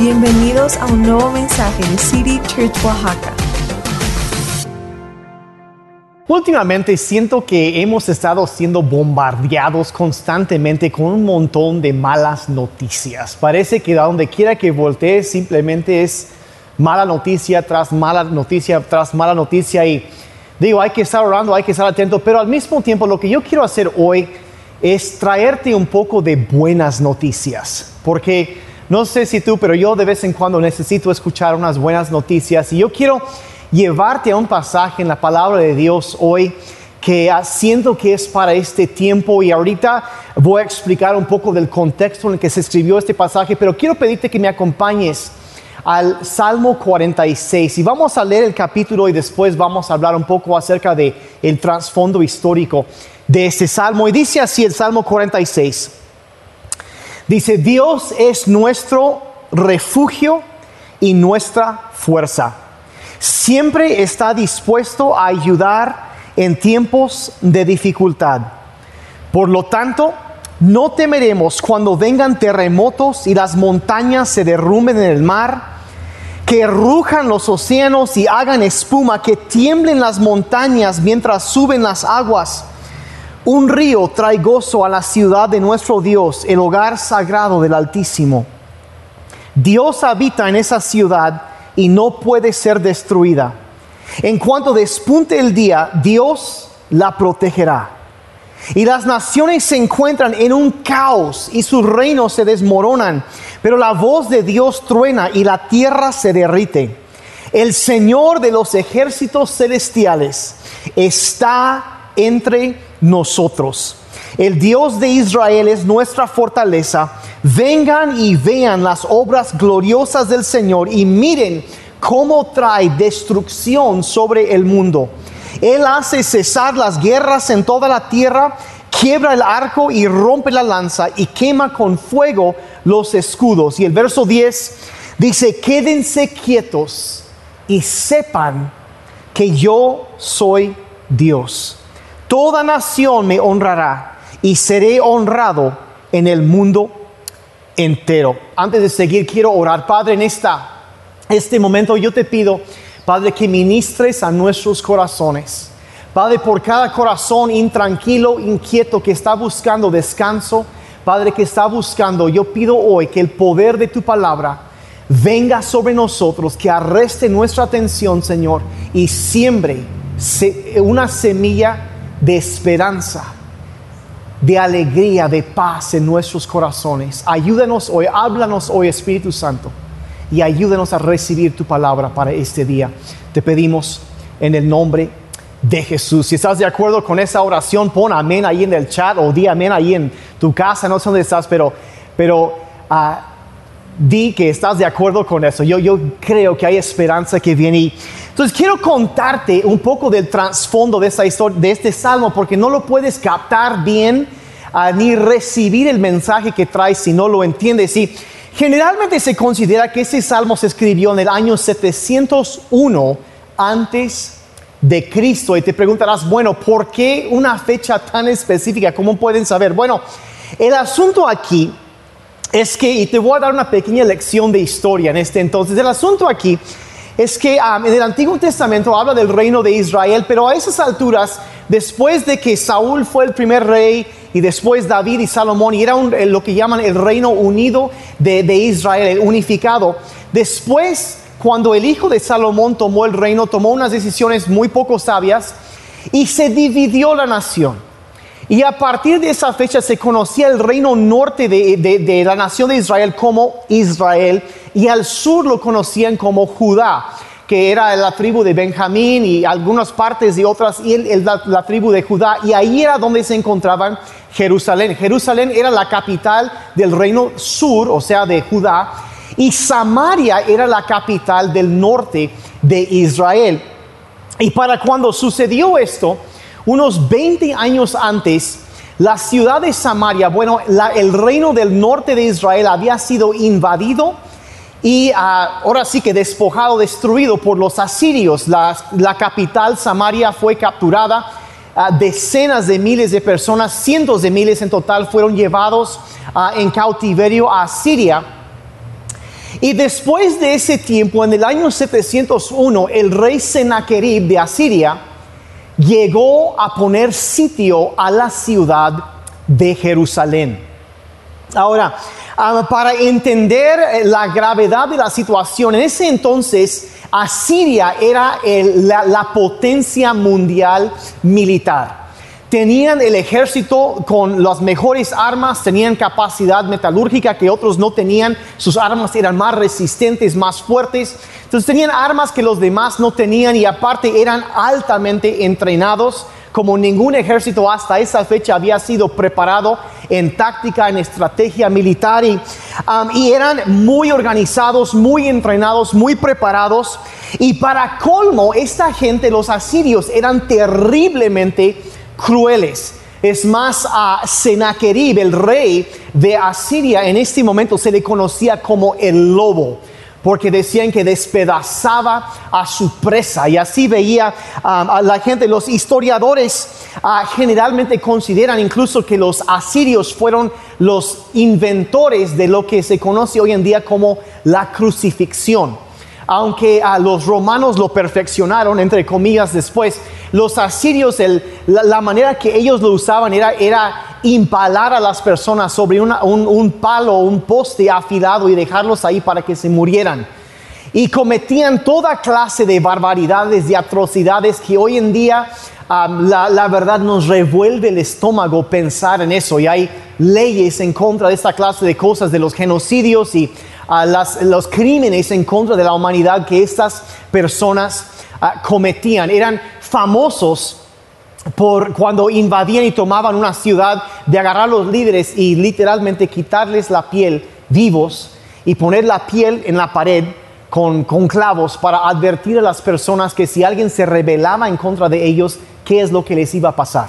Bienvenidos a un nuevo mensaje de City Church Oaxaca. Últimamente siento que hemos estado siendo bombardeados constantemente con un montón de malas noticias. Parece que a donde quiera que voltees simplemente es mala noticia tras mala noticia tras mala noticia y digo, hay que estar orando, hay que estar atento, pero al mismo tiempo lo que yo quiero hacer hoy es traerte un poco de buenas noticias, porque no sé si tú, pero yo de vez en cuando necesito escuchar unas buenas noticias y yo quiero llevarte a un pasaje en la palabra de Dios hoy que siento que es para este tiempo y ahorita voy a explicar un poco del contexto en el que se escribió este pasaje, pero quiero pedirte que me acompañes al Salmo 46 y vamos a leer el capítulo y después vamos a hablar un poco acerca de el trasfondo histórico de este salmo. Y dice así el Salmo 46 Dice, Dios es nuestro refugio y nuestra fuerza. Siempre está dispuesto a ayudar en tiempos de dificultad. Por lo tanto, no temeremos cuando vengan terremotos y las montañas se derrumben en el mar, que rujan los océanos y hagan espuma, que tiemblen las montañas mientras suben las aguas un río trae gozo a la ciudad de nuestro Dios, el hogar sagrado del Altísimo. Dios habita en esa ciudad y no puede ser destruida. En cuanto despunte el día, Dios la protegerá. Y las naciones se encuentran en un caos y sus reinos se desmoronan, pero la voz de Dios truena y la tierra se derrite. El Señor de los ejércitos celestiales está entre nosotros. El Dios de Israel es nuestra fortaleza. Vengan y vean las obras gloriosas del Señor y miren cómo trae destrucción sobre el mundo. Él hace cesar las guerras en toda la tierra, quiebra el arco y rompe la lanza y quema con fuego los escudos. Y el verso 10 dice, quédense quietos y sepan que yo soy Dios. Toda nación me honrará y seré honrado en el mundo entero. Antes de seguir, quiero orar. Padre, en esta, este momento yo te pido, Padre, que ministres a nuestros corazones. Padre, por cada corazón intranquilo, inquieto, que está buscando descanso, Padre, que está buscando, yo pido hoy que el poder de tu palabra venga sobre nosotros, que arreste nuestra atención, Señor, y siembre una semilla de esperanza, de alegría, de paz en nuestros corazones. Ayúdanos hoy, háblanos hoy Espíritu Santo y ayúdanos a recibir tu palabra para este día. Te pedimos en el nombre de Jesús. Si estás de acuerdo con esa oración, pon amén ahí en el chat o di amén ahí en tu casa, no sé dónde estás, pero, pero ah, di que estás de acuerdo con eso. Yo, yo creo que hay esperanza que viene. Entonces quiero contarte un poco del trasfondo de, esta historia, de este salmo, porque no lo puedes captar bien ah, ni recibir el mensaje que trae si no lo entiendes. Y generalmente se considera que este salmo se escribió en el año 701 antes de Cristo. Y te preguntarás, bueno, ¿por qué una fecha tan específica? ¿Cómo pueden saber? Bueno, el asunto aquí es que, y te voy a dar una pequeña lección de historia en este entonces, el asunto aquí es que en el Antiguo Testamento habla del reino de Israel, pero a esas alturas, después de que Saúl fue el primer rey y después David y Salomón, y era lo que llaman el reino unido de, de Israel, el unificado, después cuando el hijo de Salomón tomó el reino, tomó unas decisiones muy poco sabias y se dividió la nación. Y a partir de esa fecha se conocía el reino norte de, la nación de Israel como Israel y al sur lo conocían como Judá que era la tribu de Benjamín y algunas partes y otras, y la, tribu de Judá, y ahí era donde se encontraban Jerusalén. Jerusalén era la capital del reino sur, o sea, de Judá, y Samaria era la capital del norte de Israel. Y para cuando sucedió esto, unos 20 años antes, la ciudad de Samaria, bueno, el reino del norte de Israel había sido invadido y ah, ahora sí que despojado, destruido por los asirios. La, capital, Samaria, fue capturada. Ah, decenas de miles de personas, cientos de miles en total, fueron llevados ah, en cautiverio a Siria. Y después de ese tiempo, en el año 701, el rey Sennacherib de Asiria llegó a poner sitio a la ciudad de Jerusalén. Ahora, ah, para entender eh, la gravedad de la situación, en ese entonces Asiria era la potencia mundial militar tenían el ejército con las mejores armas, tenían capacidad metalúrgica que otros no tenían, sus armas eran más resistentes, más fuertes, entonces tenían armas que los demás no tenían y aparte eran altamente entrenados como ningún ejército hasta esa fecha había sido preparado en táctica, en estrategia militar y, um, y, eran muy organizados, muy entrenados, muy preparados. Y para colmo, esta gente, los asirios, eran terriblemente crueles. Es más, a Sennacherib, el rey de Asiria, en este momento se le conocía como el lobo porque decían que despedazaba a su presa y así veía um, a la gente. Los historiadores uh, generalmente consideran incluso que los asirios fueron los inventores de lo que se conoce hoy en día como la crucifixión aunque a los romanos lo perfeccionaron, entre comillas, después, los asirios, la, manera que ellos lo usaban era, era impalar a las personas sobre un, un palo un poste afilado y dejarlos ahí para que se murieran. Y cometían toda clase de barbaridades y atrocidades que hoy en día la, verdad nos revuelve el estómago pensar en eso y hay leyes en contra de esta clase de cosas, de los genocidios y a los crímenes en contra de la humanidad que estas personas ah, cometían. Eran famosos por cuando invadían y tomaban una ciudad de agarrar a los líderes y literalmente quitarles la piel vivos y poner la piel en la pared con, con, clavos para advertir a las personas que si alguien se rebelaba en contra de ellos, qué es lo que les iba a pasar.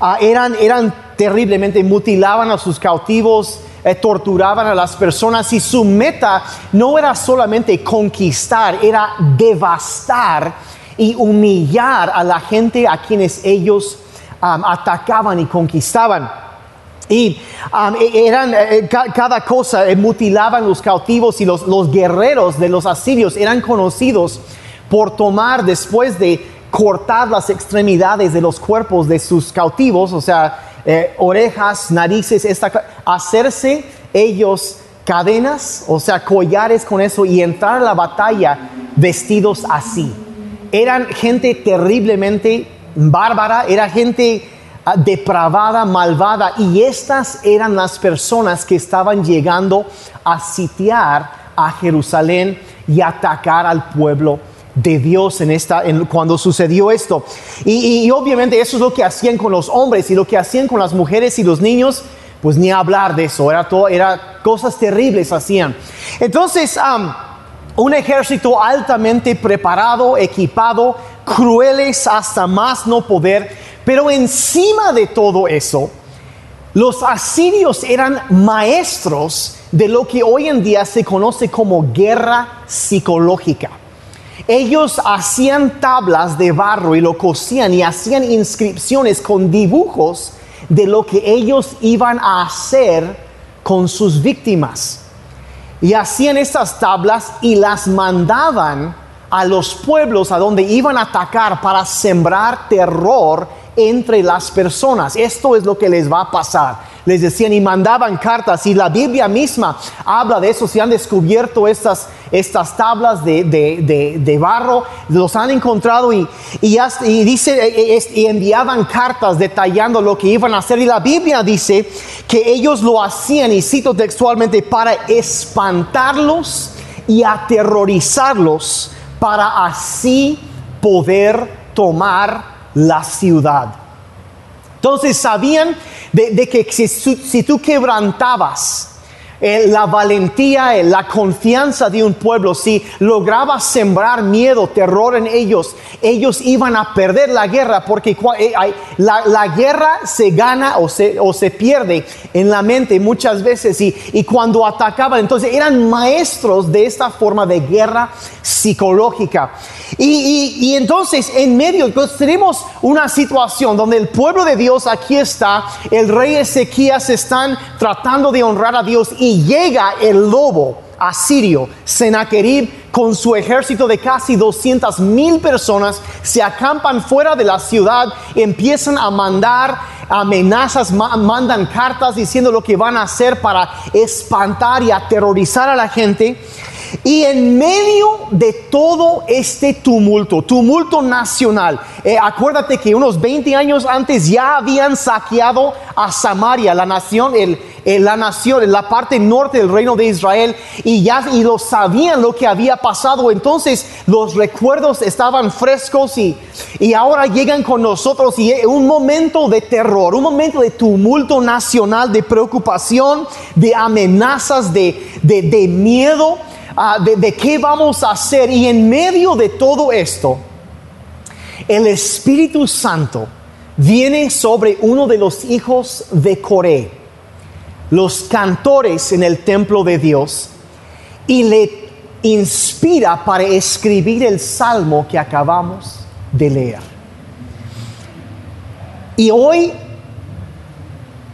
Ah, eran, eran terriblemente, mutilaban a sus cautivos, eh, torturaban a las personas y su meta no era solamente conquistar, era devastar y humillar a la gente a quienes ellos atacaban y conquistaban. Y e, eran eh, eh, cada cosa, mutilaban los cautivos y los, los guerreros de los asirios eran conocidos por tomar después de cortar las extremidades de los cuerpos de sus cautivos, o sea, eh, orejas, narices, hacerse ellos cadenas, o sea, collares con eso y entrar a la batalla vestidos así. Eran gente terriblemente bárbara, era gente ah, depravada, malvada, y estas eran las personas que estaban llegando a sitiar a Jerusalén y atacar al pueblo de Dios en esta, cuando sucedió esto. Y, obviamente eso es lo que hacían con los hombres y lo que hacían con las mujeres y los niños, pues ni hablar de eso, era todo, era cosas terribles hacían. Entonces, un ejército altamente preparado, equipado, crueles hasta más no poder, pero encima de todo eso, los asirios eran maestros de lo que hoy en día se conoce como guerra psicológica. Ellos hacían tablas de barro y lo cosían y hacían inscripciones con dibujos de lo que ellos iban a hacer con sus víctimas. Y hacían estas tablas y las mandaban a los pueblos a donde iban a atacar para sembrar terror entre las personas. Esto es lo que les va a pasar. Les decían y mandaban cartas y la Biblia misma habla de eso, se han descubierto estas, estas tablas de, barro, los han encontrado y, y, dice, e, e, y enviaban cartas detallando lo que iban a hacer. Y la Biblia dice que ellos lo hacían y cito textualmente para espantarlos y aterrorizarlos para así poder tomar la ciudad. Entonces sabían de, que si, tú quebrantabas eh, la valentía, eh, la confianza de un pueblo, si lograbas sembrar miedo, terror en ellos, ellos iban a perder la guerra, porque eh, la, guerra se gana o se, o se, pierde en la mente muchas veces, y, y cuando atacaban, entonces eran maestros de esta forma de guerra psicológica. Y, entonces en medio pues, tenemos una situación donde el pueblo de Dios aquí está, el rey Ezequías están tratando de honrar a Dios y llega el lobo asirio, Sennacherib, con su ejército de casi 200 mil personas, se acampan fuera de la ciudad, empiezan a mandar amenazas, mandan cartas diciendo lo que van a hacer para espantar y aterrorizar a la gente. Y en medio de todo este tumulto, tumulto nacional, eh, acuérdate que unos 20 años antes ya habían saqueado a Samaria, la nación, el, la nación, la parte norte del reino de Israel, y ya y lo sabían lo que había pasado. Entonces los recuerdos estaban frescos y, y ahora llegan con nosotros y un momento de terror, un momento de tumulto nacional, de preocupación, de amenazas, de miedo Ah, de, qué vamos a hacer. Y en medio de todo esto, el Espíritu Santo viene sobre uno de los hijos de Coré, los cantores en el templo de Dios, y le inspira para escribir el salmo que acabamos de leer. Y hoy,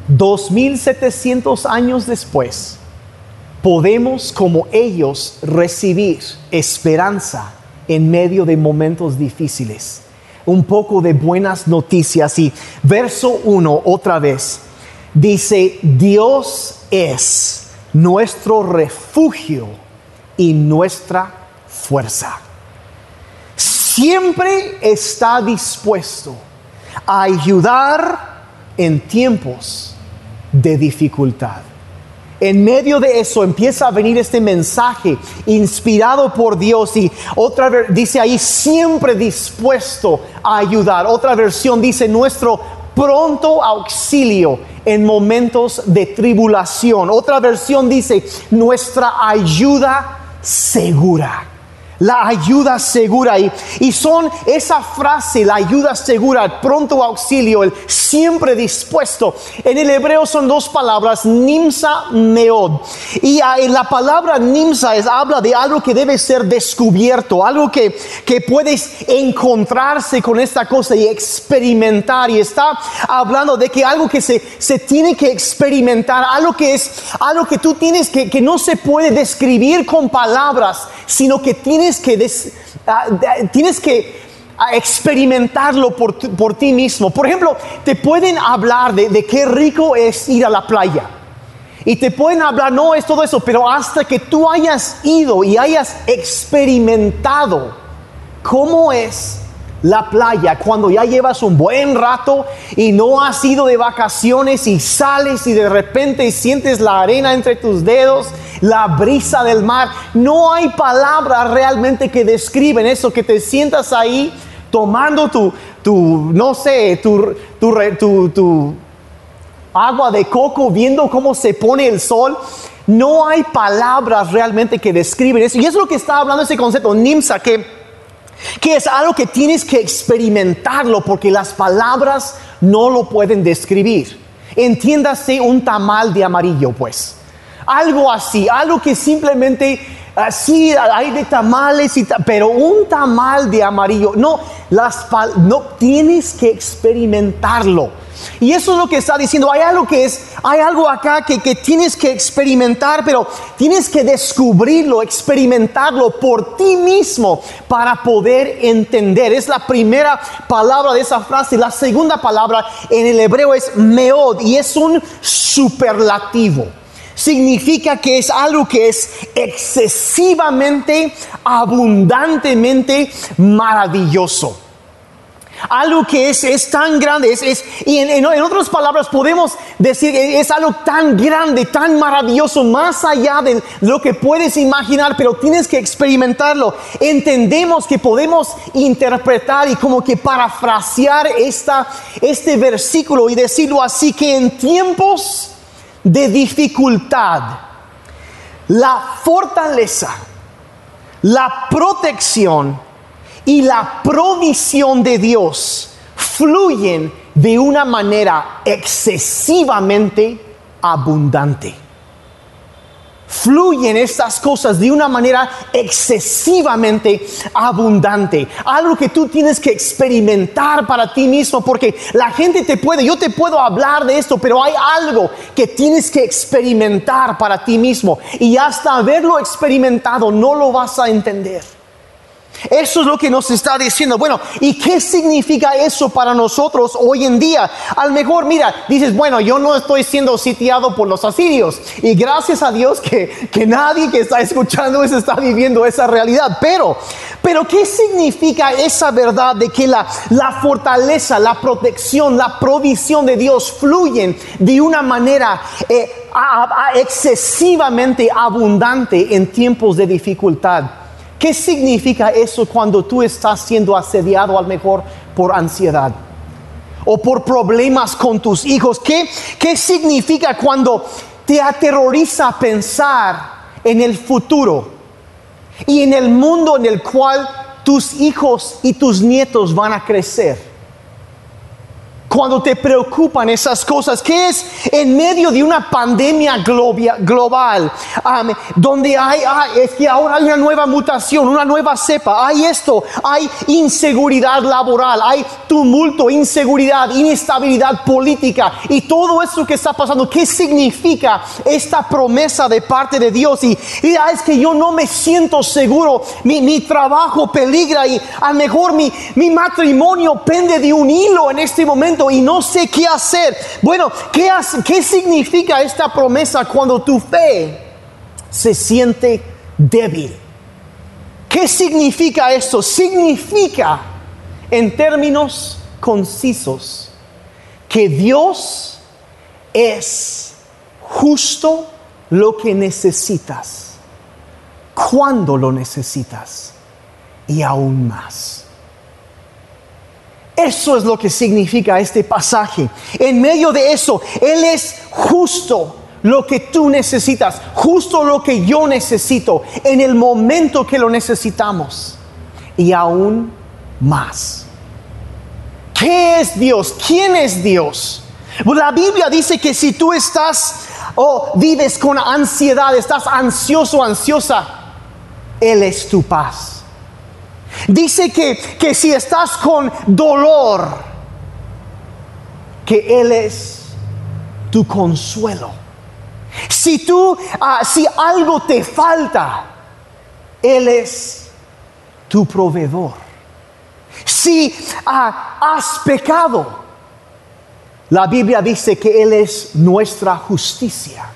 2700 años después, podemos como ellos recibir esperanza en medio de momentos difíciles. Un poco de buenas noticias y verso 1 otra vez dice, Dios es nuestro refugio y nuestra fuerza. Siempre está dispuesto a ayudar en tiempos de dificultad. En medio de eso empieza a venir este mensaje inspirado por Dios y otra dice ahí siempre dispuesto a ayudar. Otra versión dice nuestro pronto auxilio en momentos de tribulación. Otra versión dice nuestra ayuda segura la ayuda segura. Y, y son esa frase, la ayuda segura, pronto auxilio, el siempre dispuesto. En el hebreo son dos palabras, nimsa, meod. Y la palabra nimsa es, habla de algo que debe ser descubierto, algo que, que puedes encontrarse con esta cosa y experimentar. Y está hablando de que algo que se, se tiene que experimentar, algo que es algo que tú tienes que, que no se puede describir con palabras, sino que tienes tienes que, ah, tienes que ah, experimentarlo por, por, ti mismo. Por ejemplo, te pueden hablar de, de qué rico es ir a la playa. Y te pueden hablar, no es todo eso, pero hasta que tú hayas ido y hayas experimentado cómo es la playa cuando ya llevas un buen rato y no has ido de vacaciones y sales y de repente sientes la arena entre tus dedos, la brisa del mar. No hay palabras realmente que describen eso, que te sientas ahí tomando tu, tu no sé, tu, tu, tu agua de coco, viendo cómo se pone el sol. No hay palabras realmente que describen eso. Y es lo que está hablando ese concepto, NIMSA, que que es algo que tienes que experimentarlo porque las palabras no lo pueden describir. Entiéndase un tamal de amarillo, pues. Algo así, algo que simplemente así hay de tamales y pero un tamal de amarillo, no, las no tienes que experimentarlo. Y eso es lo que está diciendo. Hay algo que es, hay algo acá que, que, tienes que experimentar, pero tienes que descubrirlo, experimentarlo por ti mismo para poder entender. Es la primera palabra de esa frase. La segunda palabra en el hebreo es meod y es un superlativo significa que es algo que es excesivamente, abundantemente maravilloso. Algo que es, es tan grande, es, es y en, en, otras palabras podemos decir, es algo tan grande, tan maravilloso, más allá de lo que puedes imaginar, pero tienes que experimentarlo. Entendemos que podemos interpretar y como que parafrasear esta, este versículo y decirlo así, que en tiempos de dificultad, la fortaleza, la protección, y la provisión de Dios fluyen de una manera excesivamente abundante. fluyen estas cosas de una manera excesivamente abundante. Algo que tú tienes que experimentar para ti mismo, porque la gente te puede, yo te puedo hablar de esto, pero hay algo que tienes que experimentar para ti mismo. Y hasta haberlo experimentado no lo vas a entender. Eso es lo que nos está diciendo. Bueno, ¿y qué significa eso para nosotros hoy en día? Al mejor, mira, dices, bueno, yo no estoy siendo sitiado por los asirios. Y gracias a Dios que, que nadie que está escuchando eso está viviendo esa realidad. Pero, pero ¿qué significa esa verdad de que la, la fortaleza, la protección, la provisión de Dios fluyen de una manera eh, excesivamente abundante en tiempos de dificultad? ¿Qué significa eso cuando tú estás siendo asediado al mejor por ansiedad? O por problemas con tus hijos. ¿Qué, qué significa cuando te aterroriza pensar en el futuro y en el mundo en el cual tus hijos y tus nietos van a crecer? Cuando te preocupan esas cosas, que es en medio de una pandemia global, donde hay, es que ahora hay una nueva mutación, una nueva cepa, hay esto, hay inseguridad laboral, hay tumulto, inseguridad, inestabilidad política y todo eso que está pasando, ¿qué significa esta promesa de parte de Dios? Y, es que yo no me siento seguro, mi, trabajo peligra y a lo mejor mi, mi matrimonio pende de un hilo en este momento y no sé qué hacer. Bueno, ¿qué, ¿qué significa esta promesa cuando tu fe se siente débil? ¿Qué significa esto? Significa, en términos concisos, que Dios es justo lo que necesitas, cuando lo necesitas y aún más. Eso es lo que significa este pasaje. En medio de eso, Él es justo lo que tú necesitas, justo lo que yo necesito, en el momento que lo necesitamos. Y aún más. ¿Qué es Dios? ¿Quién es Dios? La Biblia dice que si tú estás o vives con ansiedad, estás ansioso, ansiosa, Él es tu paz. Dice que, si estás con dolor, que Él es tu consuelo. Si tú, ah, si algo te falta, Él es tu proveedor. Si ah, has pecado, la Biblia dice que Él es nuestra justicia.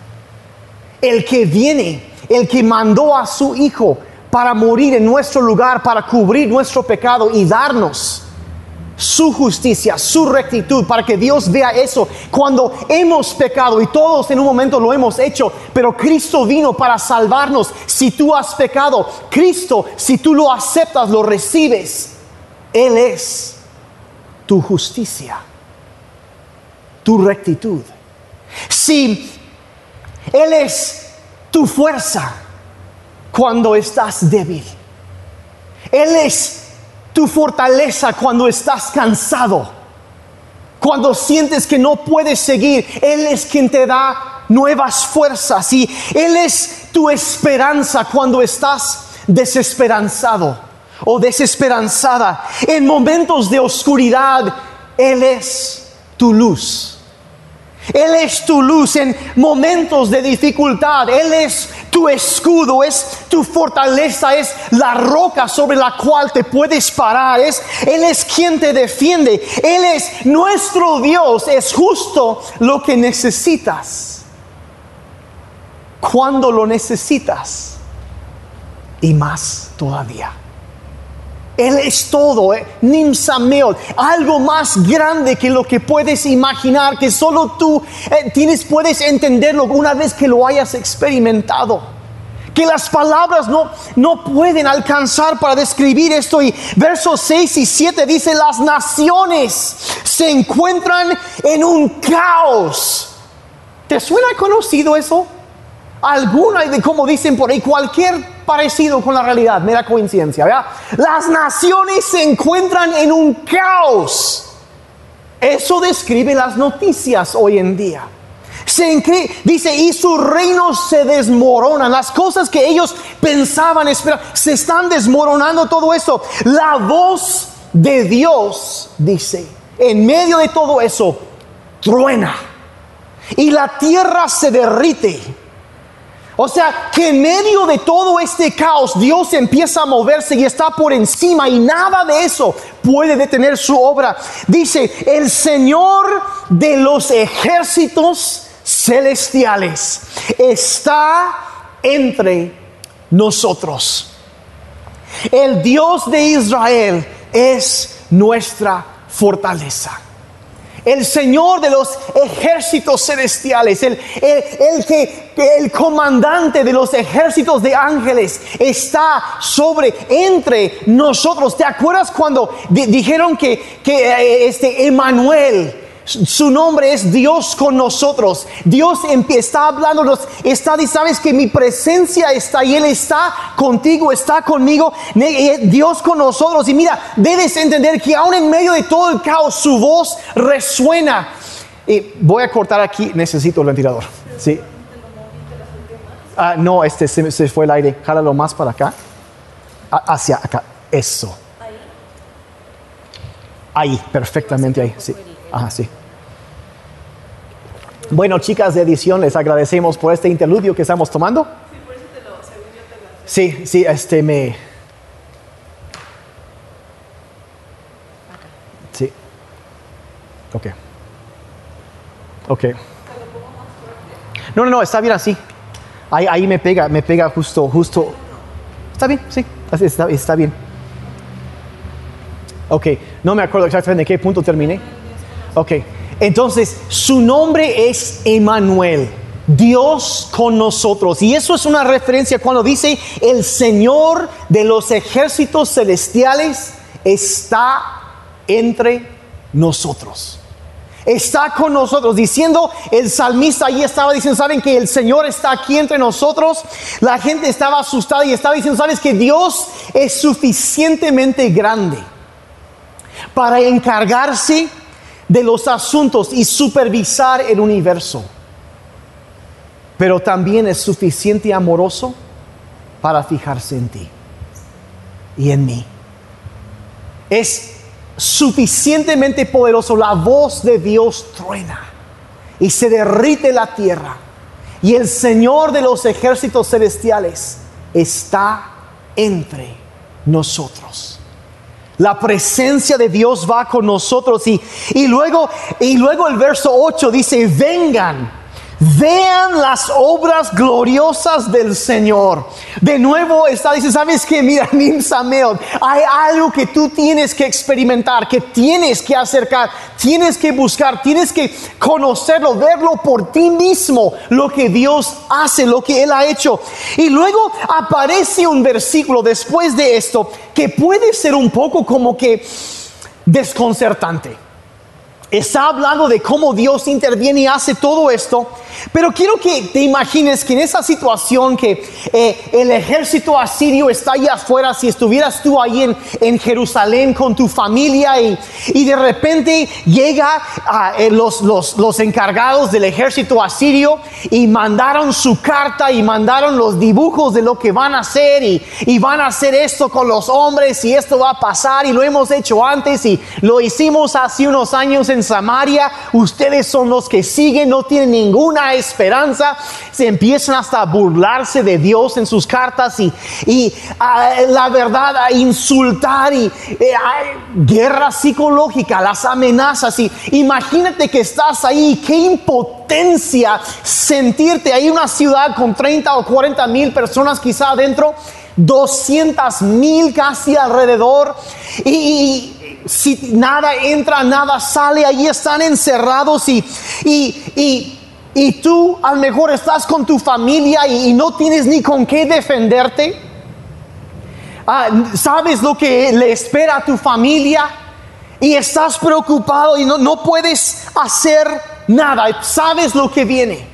El que viene, el que mandó a su Hijo para morir en nuestro lugar, para cubrir nuestro pecado y darnos su justicia, su rectitud, para que Dios vea eso. Cuando hemos pecado y todos en un momento lo hemos hecho, pero Cristo vino para salvarnos. Si tú has pecado, Cristo, si tú lo aceptas, lo recibes, Él es tu justicia, tu rectitud. Si Él es tu fuerza, cuando estás débil. Él es tu fortaleza cuando estás cansado. Cuando sientes que no puedes seguir, Él es quien te da nuevas fuerzas y Él es tu esperanza cuando estás desesperanzado o desesperanzada. En momentos de oscuridad, Él es tu luz. Él es tu luz en momentos de dificultad. Él es tu escudo, es tu fortaleza, es la roca sobre la cual te puedes parar. Es, Él es quien te defiende. Él es nuestro Dios. Es justo lo que necesitas. Cuando lo necesitas. Y más todavía. Él es todo, eh, algo más grande que lo que puedes imaginar, que solo tú eh, tienes, puedes entenderlo una vez que lo hayas experimentado. Que las palabras no, no pueden alcanzar para describir esto. Y versos 6 y 7 dice, las naciones se encuentran en un caos. ¿Te suena conocido eso? Alguna, como dicen por ahí, cualquier parecido con la realidad, mera coincidencia, ¿verdad? Las naciones se encuentran en un caos. Eso describe las noticias hoy en día. Se dice, y su reino se desmorona. Las cosas que ellos pensaban esperar, se están desmoronando todo eso. La voz de Dios, dice, en medio de todo eso, truena. Y la tierra se derrite. O sea, que en medio de todo este caos, Dios empieza a moverse y está por encima y nada de eso puede detener su obra. Dice, el Señor de los ejércitos celestiales está entre nosotros. El Dios de Israel es nuestra fortaleza. El Señor de los ejércitos celestiales, el, el- el que el comandante de los ejércitos de ángeles está sobre entre nosotros. ¿Te acuerdas cuando di- dijeron que, que eh, este Emanuel su nombre es Dios con nosotros. Dios está hablándonos, está, sabes que mi presencia está y Él está contigo, está conmigo, Dios con nosotros. Y mira, debes entender que aún en medio de todo el caos, su voz resuena. Y voy a cortar aquí, necesito el ventilador. Sí. Ah, no, este se, fue el aire. Jálalo más para acá. Hacia acá. Eso. Ahí, perfectamente ahí. Sí. Ajá, sí. Bueno, chicas de edición, les agradecemos por este interludio que estamos tomando. Sí, sí, este me. Sí. Ok. Ok. No, no, no, está bien así. Ahí, ahí me pega, me pega justo, justo. Está bien, sí, está, está bien. Ok, no me acuerdo exactamente en qué punto terminé. Ok, entonces su nombre es Emanuel, Dios con nosotros. Y eso es una referencia cuando dice el Señor de los ejércitos celestiales está entre nosotros. Está con nosotros, diciendo el salmista ahí estaba diciendo, saben que el Señor está aquí entre nosotros. La gente estaba asustada y estaba diciendo, sabes que Dios es suficientemente grande para encargarse de los asuntos y supervisar el universo. Pero también es suficiente amoroso para fijarse en ti y en mí. Es suficientemente poderoso. La voz de Dios truena y se derrite la tierra. Y el Señor de los ejércitos celestiales está entre nosotros. La presencia de Dios va con nosotros y, y luego y luego el verso 8 dice, "Vengan, vean las obras gloriosas del Señor." De nuevo está dice, "¿Sabes qué? Mira, Nim Sameot, hay algo que tú tienes que experimentar, que tienes que acercar, tienes que buscar, tienes que conocerlo, verlo por ti mismo, lo que Dios hace, lo que Él ha hecho." Y luego aparece un versículo después de esto que puede ser un poco como que desconcertante. Está hablando de cómo Dios interviene y hace todo esto, pero quiero que te imagines que en esa situación que eh, el ejército asirio está allá afuera, si estuvieras tú ahí en, en Jerusalén con tu familia y, y de repente llega a, eh, los, los, los encargados del ejército asirio y mandaron su carta y mandaron los dibujos de lo que van a hacer y, y van a hacer esto con los hombres y esto va a pasar y lo hemos hecho antes y lo hicimos hace unos años en Samaria, ustedes son los que siguen, no tienen ninguna esperanza, se empiezan hasta a burlarse de Dios en sus cartas y, y ah, la verdad a insultar y hay guerra psicológica, las amenazas y imagínate que estás ahí, qué impotencia sentirte ahí una ciudad con 30 o 40 mil personas quizá adentro. 200 mil casi alrededor y- si nada entra, nada sale, ahí están encerrados y, y, y, y tú a lo mejor estás con tu familia y, no tienes ni con qué defenderte. Ah, sabes lo que le espera a tu familia y estás preocupado y no, no puedes hacer nada, sabes lo que viene.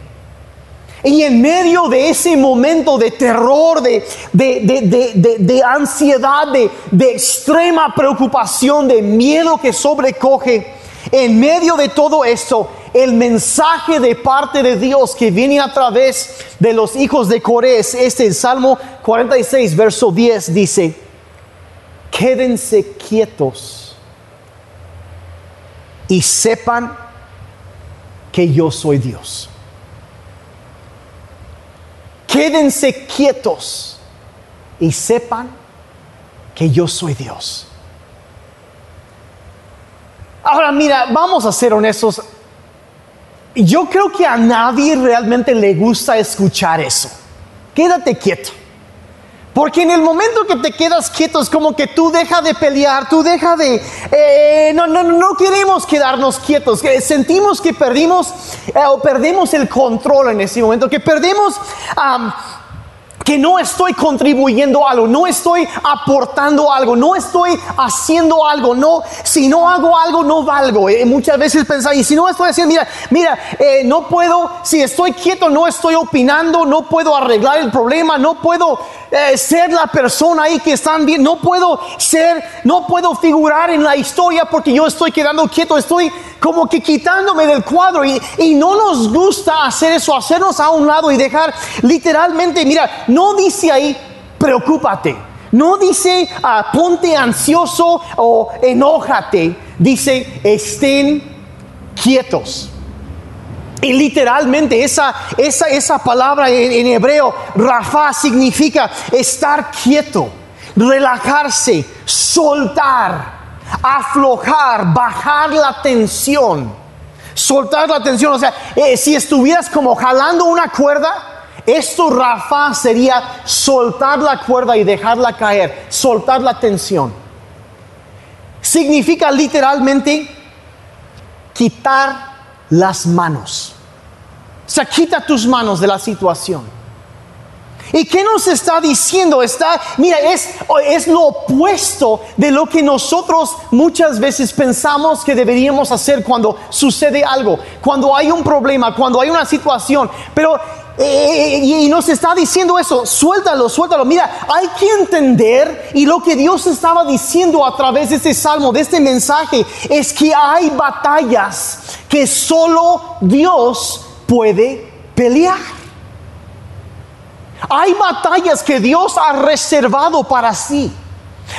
Y en medio de ese momento de terror, de, de, de- de- ansiedad, de, de extrema preocupación, de miedo que sobrecoge, En medio de todo esto, el mensaje de parte de Dios que viene a través de los hijos de Coré es este, el Salmo 46, verso 10 dice, quédense quietos y sepan que yo soy Dios. Quédense quietos y sepan que yo soy Dios. Ahora mira, vamos a ser honestos. Yo creo que a nadie realmente le gusta escuchar eso. Quédate quieto. Porque en el momento que te quedas quieto es como que tú dejas de pelear, tú dejas de... Eh, no, no, no queremos quedarnos quietos, sentimos que perdimos eh, o perdemos el control en ese momento, que perdemos que no estoy contribuyendo algo, no estoy aportando algo, no estoy haciendo algo, no, si no hago algo no valgo. Eh, muchas veces pensar, y si no estoy haciendo, mira, mira, eh, no puedo, si estoy quieto no estoy opinando, no puedo arreglar el problema, no puedo eh, ser la persona ahí que están bien, no puedo ser, no puedo figurar en la historia porque yo estoy quedando quieto, estoy como que quitándome del cuadro y, no nos gusta hacer eso, hacernos a un lado y dejar literalmente, mira, no dice ahí, preocúpate, no dice ah, ponte ansioso o enójate, dice estén quietos. Y literalmente esa, esa, esa palabra en, hebreo, Rafa, significa estar quieto, relajarse, soltar aflojar, bajar la tensión, soltar la tensión. O sea, eh, si estuvieras como jalando una cuerda, esto, Rafa, sería soltar la cuerda y dejarla caer, soltar la tensión. Significa literalmente quitar las manos. O sea, quita tus manos de la situación. ¿Y qué nos está diciendo? Está, mira, es, es lo opuesto de lo que nosotros muchas veces pensamos que deberíamos hacer cuando sucede algo, cuando hay un problema, cuando hay una situación. Pero eh, y nos está diciendo eso, suéltalo, suéltalo. Mira, hay que entender y lo que Dios estaba diciendo a través de este salmo, de este mensaje, es que hay batallas que solo Dios puede pelear. Hay batallas que Dios ha reservado para sí.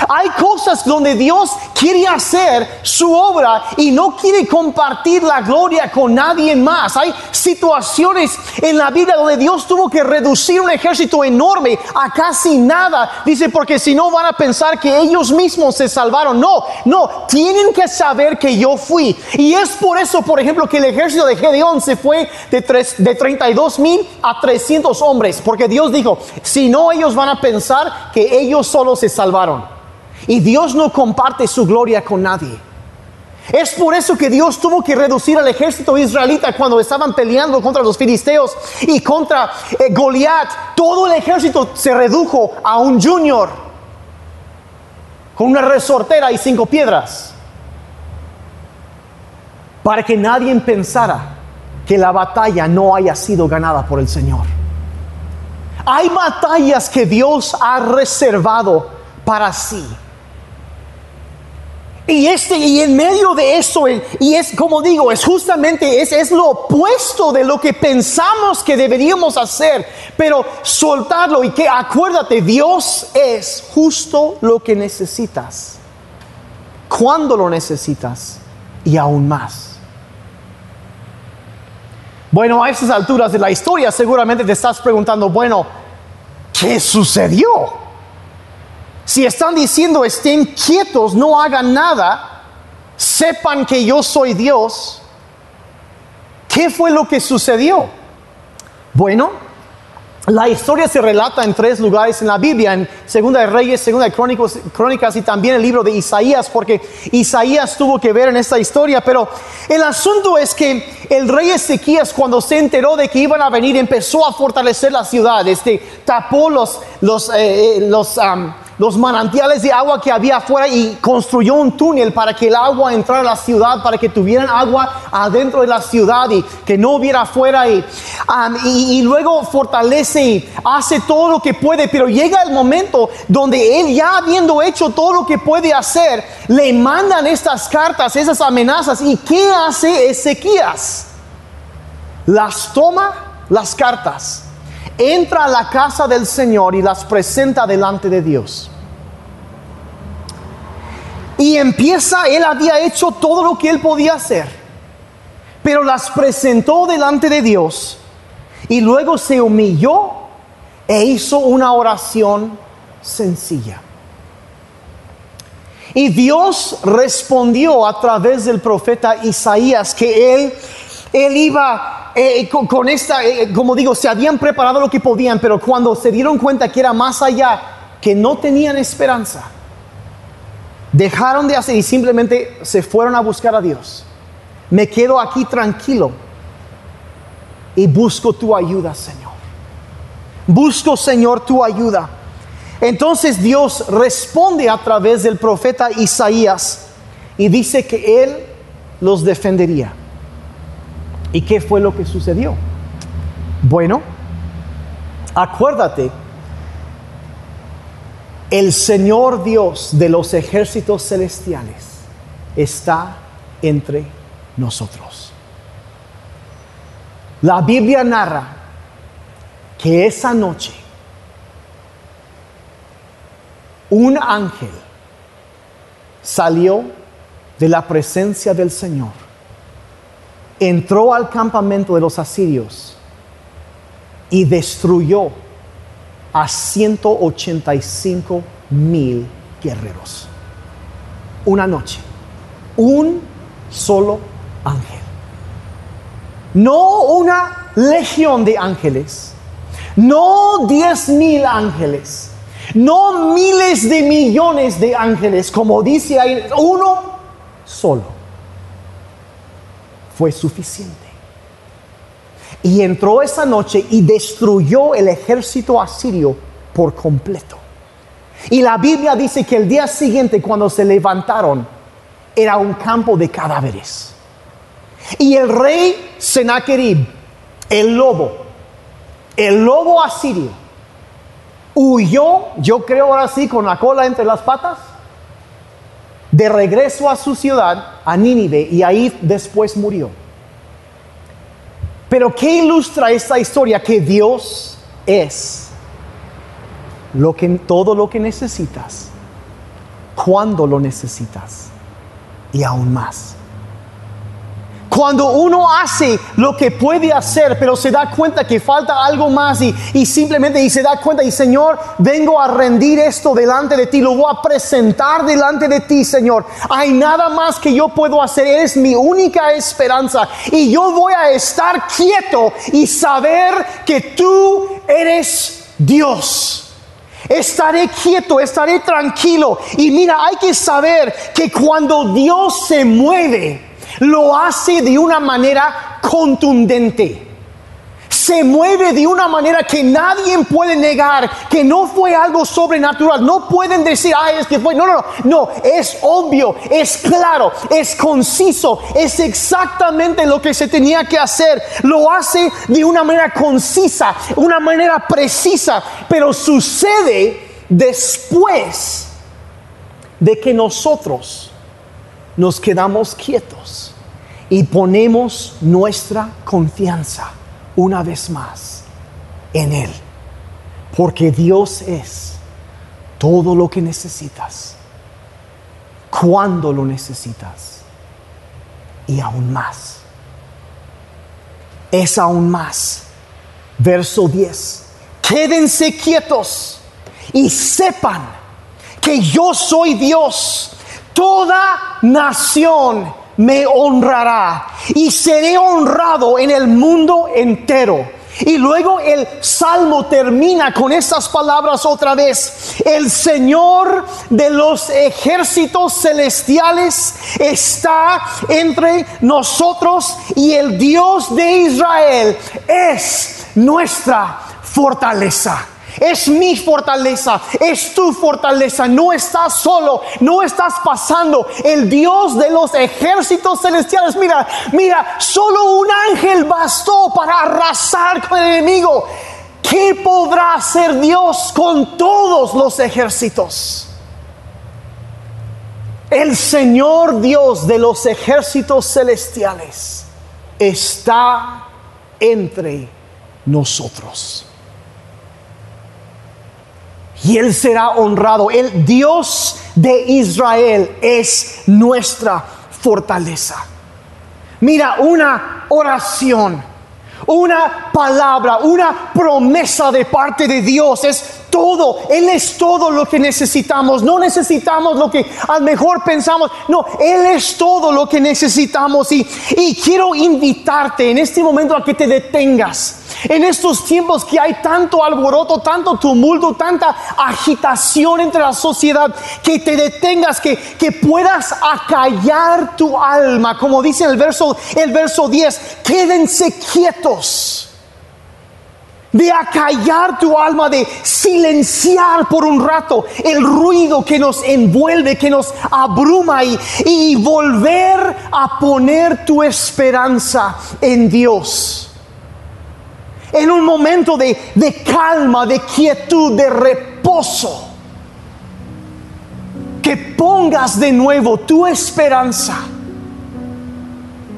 Hay cosas donde Dios quiere hacer su obra y no quiere compartir la gloria con nadie más. Hay situaciones en la vida donde Dios tuvo que reducir un ejército enorme a casi nada. Dice, porque si no van a pensar que ellos mismos se salvaron. No, no, tienen que saber que yo fui. Y es por eso, por ejemplo, que el ejército de Gedeón se fue de, de 32 mil a 300 hombres. Porque Dios dijo, si no ellos van a pensar que ellos solo se salvaron. Y Dios no comparte su gloria con nadie. Es por eso que Dios tuvo que reducir al ejército israelita cuando estaban peleando contra los filisteos y contra eh, Goliat. Todo el ejército se redujo a un junior con una resortera y cinco piedras para que nadie pensara que la batalla no haya sido ganada por el Señor. Hay batallas que Dios ha reservado para sí. Y, este, y en medio de eso, y es como digo, es justamente, es, es lo opuesto de lo que pensamos que deberíamos hacer, pero soltarlo y que acuérdate, Dios es justo lo que necesitas, cuando lo necesitas y aún más. Bueno, a estas alturas de la historia seguramente te estás preguntando, bueno, ¿qué sucedió? Si están diciendo estén quietos, no hagan nada, sepan que yo soy Dios, ¿qué fue lo que sucedió? Bueno, la historia se relata en tres lugares en la Biblia, en Segunda de Reyes, Segunda de Crónicas y también el libro de Isaías, porque Isaías tuvo que ver en esta historia. Pero el asunto es que el rey Ezequías, cuando se enteró de que iban a venir, empezó a fortalecer la ciudad. Este tapó los, los, eh, eh, los los manantiales de agua que había afuera y construyó un túnel para que el agua entrara a la ciudad, para que tuvieran agua adentro de la ciudad y que no hubiera afuera. Y, y, y luego fortalece y hace todo lo que puede, pero llega el momento donde él ya habiendo hecho todo lo que puede hacer, le mandan estas cartas, esas amenazas. ¿Y qué hace Ezequías? Las toma las cartas entra a la casa del Señor y las presenta delante de Dios. Y empieza, él había hecho todo lo que él podía hacer, pero las presentó delante de Dios y luego se humilló e hizo una oración sencilla. Y Dios respondió a través del profeta Isaías que él, él iba eh, con, esta, eh, como digo, se habían preparado lo que podían, pero cuando se dieron cuenta que era más allá, que no tenían esperanza, dejaron de hacer y simplemente se fueron a buscar a Dios. Me quedo aquí tranquilo y busco tu ayuda, Señor. Busco, Señor, tu ayuda. Entonces Dios responde a través del profeta Isaías y dice que Él los defendería. ¿Y qué fue lo que sucedió? Bueno, acuérdate, el Señor Dios de los ejércitos celestiales está entre nosotros. La Biblia narra que esa noche un ángel salió de la presencia del Señor entró al campamento de los asirios y destruyó a 185 mil guerreros. Una noche, un solo ángel. No una legión de ángeles, no diez mil ángeles, no miles de millones de ángeles, como dice ahí, uno solo fue suficiente. Y entró esa noche y destruyó el ejército asirio por completo. Y la Biblia dice que el día siguiente cuando se levantaron era un campo de cadáveres. Y el rey Sennacherib, el lobo, el lobo asirio, huyó, yo creo ahora sí, con la cola entre las patas, de regreso a su ciudad, a Nínive, y ahí después murió. Pero ¿qué ilustra esta historia? Que Dios es lo que, todo lo que necesitas, cuando lo necesitas, y aún más. Cuando uno hace lo que puede hacer, pero se da cuenta que falta algo más y, simplemente y se da cuenta y Señor, vengo a rendir esto delante de ti, lo voy a presentar delante de ti, Señor. Hay nada más que yo puedo hacer, eres mi única esperanza y yo voy a estar quieto y saber que tú eres Dios. Estaré quieto, estaré tranquilo. Y mira, hay que saber que cuando Dios se mueve, lo hace de una manera contundente. Se mueve de una manera que nadie puede negar, que no fue algo sobrenatural. No pueden decir, ay, es que fue. No, no, no. No, es obvio, es claro, es conciso, es exactamente lo que se tenía que hacer. Lo hace de una manera concisa, una manera precisa, pero sucede después de que nosotros nos quedamos quietos y ponemos nuestra confianza una vez más en Él. Porque Dios es todo lo que necesitas, cuando lo necesitas y aún más. Es aún más. Verso 10. Quédense quietos y sepan que yo soy Dios toda nación me honrará y seré honrado en el mundo entero. Y luego el salmo termina con estas palabras otra vez. El Señor de los ejércitos celestiales está entre nosotros y el Dios de Israel es nuestra fortaleza. Es mi fortaleza, es tu fortaleza. No estás solo, no estás pasando. El Dios de los ejércitos celestiales, mira, mira, solo un ángel bastó para arrasar con el enemigo. ¿Qué podrá hacer Dios con todos los ejércitos? El Señor Dios de los ejércitos celestiales está entre nosotros. Y Él será honrado. El Dios de Israel es nuestra fortaleza. Mira, una oración, una palabra, una promesa de parte de Dios es todo, Él es todo lo que necesitamos. No necesitamos lo que a lo mejor pensamos. No, Él es todo lo que necesitamos. Y, y quiero invitarte en este momento a que te detengas. En estos tiempos que hay tanto alboroto, tanto tumulto, tanta agitación entre la sociedad, que te detengas, que, que puedas acallar tu alma, como dice el verso, el verso 10, quédense quietos de acallar tu alma, de silenciar por un rato el ruido que nos envuelve, que nos abruma y, y volver a poner tu esperanza en Dios. En un momento de, de calma, de quietud, de reposo, que pongas de nuevo tu esperanza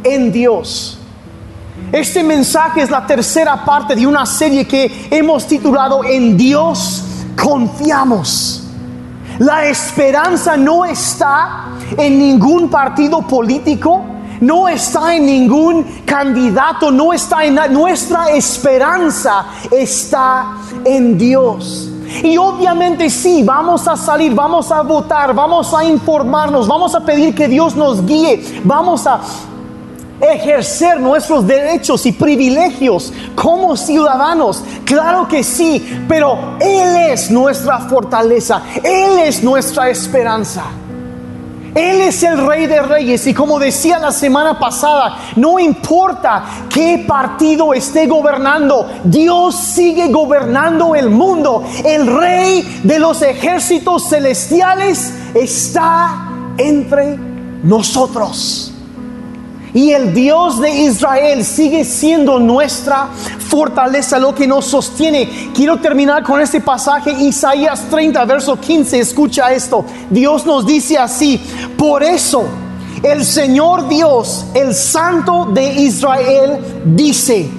en Dios este mensaje es la tercera parte de una serie que hemos titulado En Dios confiamos. La esperanza no está en ningún partido político, no está en ningún candidato, no está en nuestra esperanza está en Dios. Y obviamente sí, vamos a salir, vamos a votar, vamos a informarnos, vamos a pedir que Dios nos guíe, vamos a ejercer nuestros derechos y privilegios como ciudadanos. Claro que sí, pero Él es nuestra fortaleza, Él es nuestra esperanza. Él es el rey de reyes y como decía la semana pasada, no importa qué partido esté gobernando, Dios sigue gobernando el mundo. El rey de los ejércitos celestiales está entre nosotros. Y el Dios de Israel sigue siendo nuestra fortaleza, lo que nos sostiene. Quiero terminar con este pasaje, Isaías 30, verso 15. Escucha esto. Dios nos dice así, por eso el Señor Dios, el Santo de Israel, dice,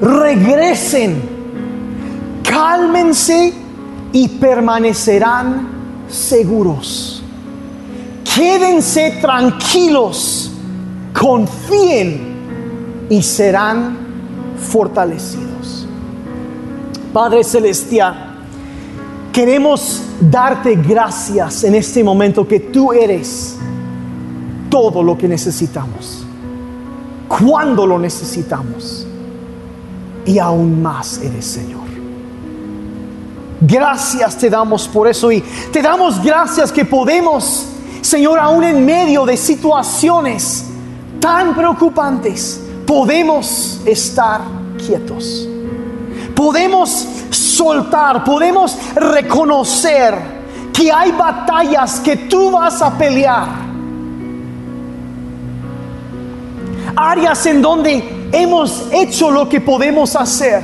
regresen, cálmense y permanecerán seguros. Quédense tranquilos confíen y serán fortalecidos. Padre Celestial, queremos darte gracias en este momento que tú eres todo lo que necesitamos, cuando lo necesitamos y aún más eres Señor. Gracias te damos por eso y te damos gracias que podemos, Señor, aún en medio de situaciones tan preocupantes, podemos estar quietos. Podemos soltar, podemos reconocer que hay batallas que tú vas a pelear. Áreas en donde hemos hecho lo que podemos hacer,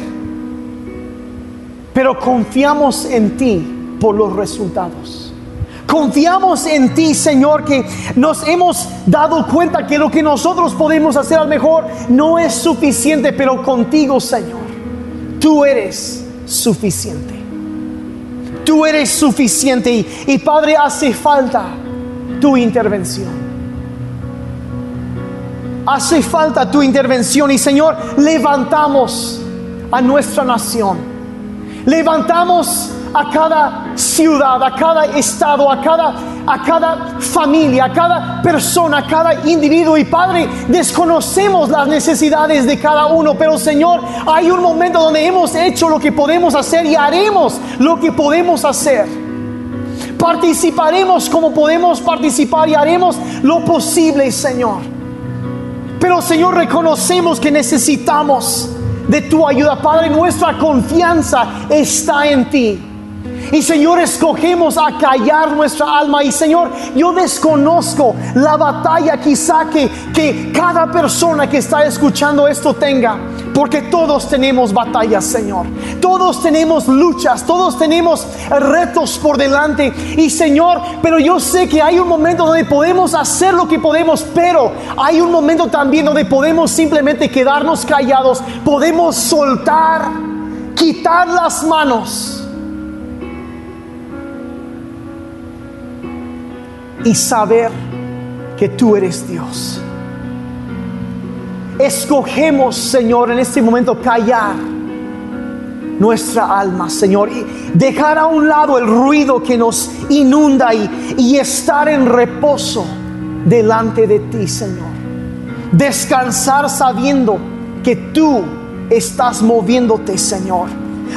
pero confiamos en ti por los resultados. Confiamos en ti, Señor, que nos hemos dado cuenta que lo que nosotros podemos hacer al mejor no es suficiente, pero contigo, Señor, tú eres suficiente. Tú eres suficiente y, y Padre, hace falta tu intervención. Hace falta tu intervención y Señor, levantamos a nuestra nación. Levantamos a cada ciudad, a cada estado, a cada, a cada familia, a cada persona, a cada individuo. Y Padre, desconocemos las necesidades de cada uno, pero Señor, hay un momento donde hemos hecho lo que podemos hacer y haremos lo que podemos hacer. Participaremos como podemos participar y haremos lo posible, Señor. Pero Señor, reconocemos que necesitamos de tu ayuda. Padre, nuestra confianza está en ti. Y Señor, escogemos a callar nuestra alma. Y Señor, yo desconozco la batalla quizá que, que cada persona que está escuchando esto tenga. Porque todos tenemos batallas, Señor. Todos tenemos luchas, todos tenemos retos por delante. Y Señor, pero yo sé que hay un momento donde podemos hacer lo que podemos, pero hay un momento también donde podemos simplemente quedarnos callados. Podemos soltar, quitar las manos y saber que tú eres Dios. Escogemos, Señor, en este momento callar nuestra alma, Señor, y dejar a un lado el ruido que nos inunda y, estar en reposo delante de ti, Señor. Descansar sabiendo que tú estás moviéndote, Señor.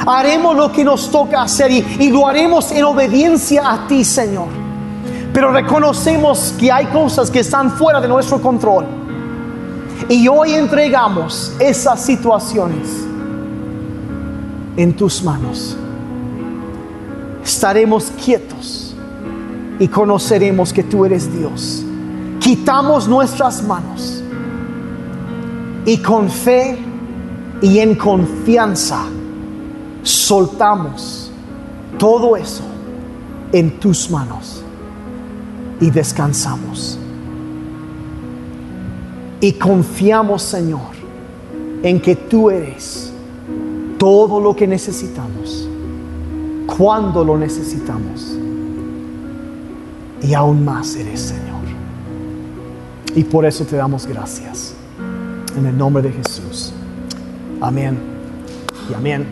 Haremos lo que nos toca hacer y, y lo haremos en obediencia a ti, Señor pero reconocemos que hay cosas que están fuera de nuestro control. Y hoy entregamos esas situaciones en tus manos. Estaremos quietos y conoceremos que tú eres Dios. Quitamos nuestras manos y con fe y en confianza soltamos todo eso en tus manos y descansamos. Y confiamos, Señor, en que tú eres todo lo que necesitamos, cuando lo necesitamos. Y aún más eres, Señor. Y por eso te damos gracias. En el nombre de Jesús. Amén. Y amén.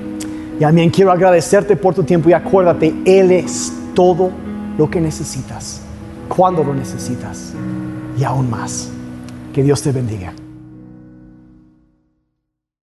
Y amén. Quiero agradecerte por tu tiempo y acuérdate, Él es todo lo que necesitas cuando lo necesitas y aún más. Que Dios te bendiga.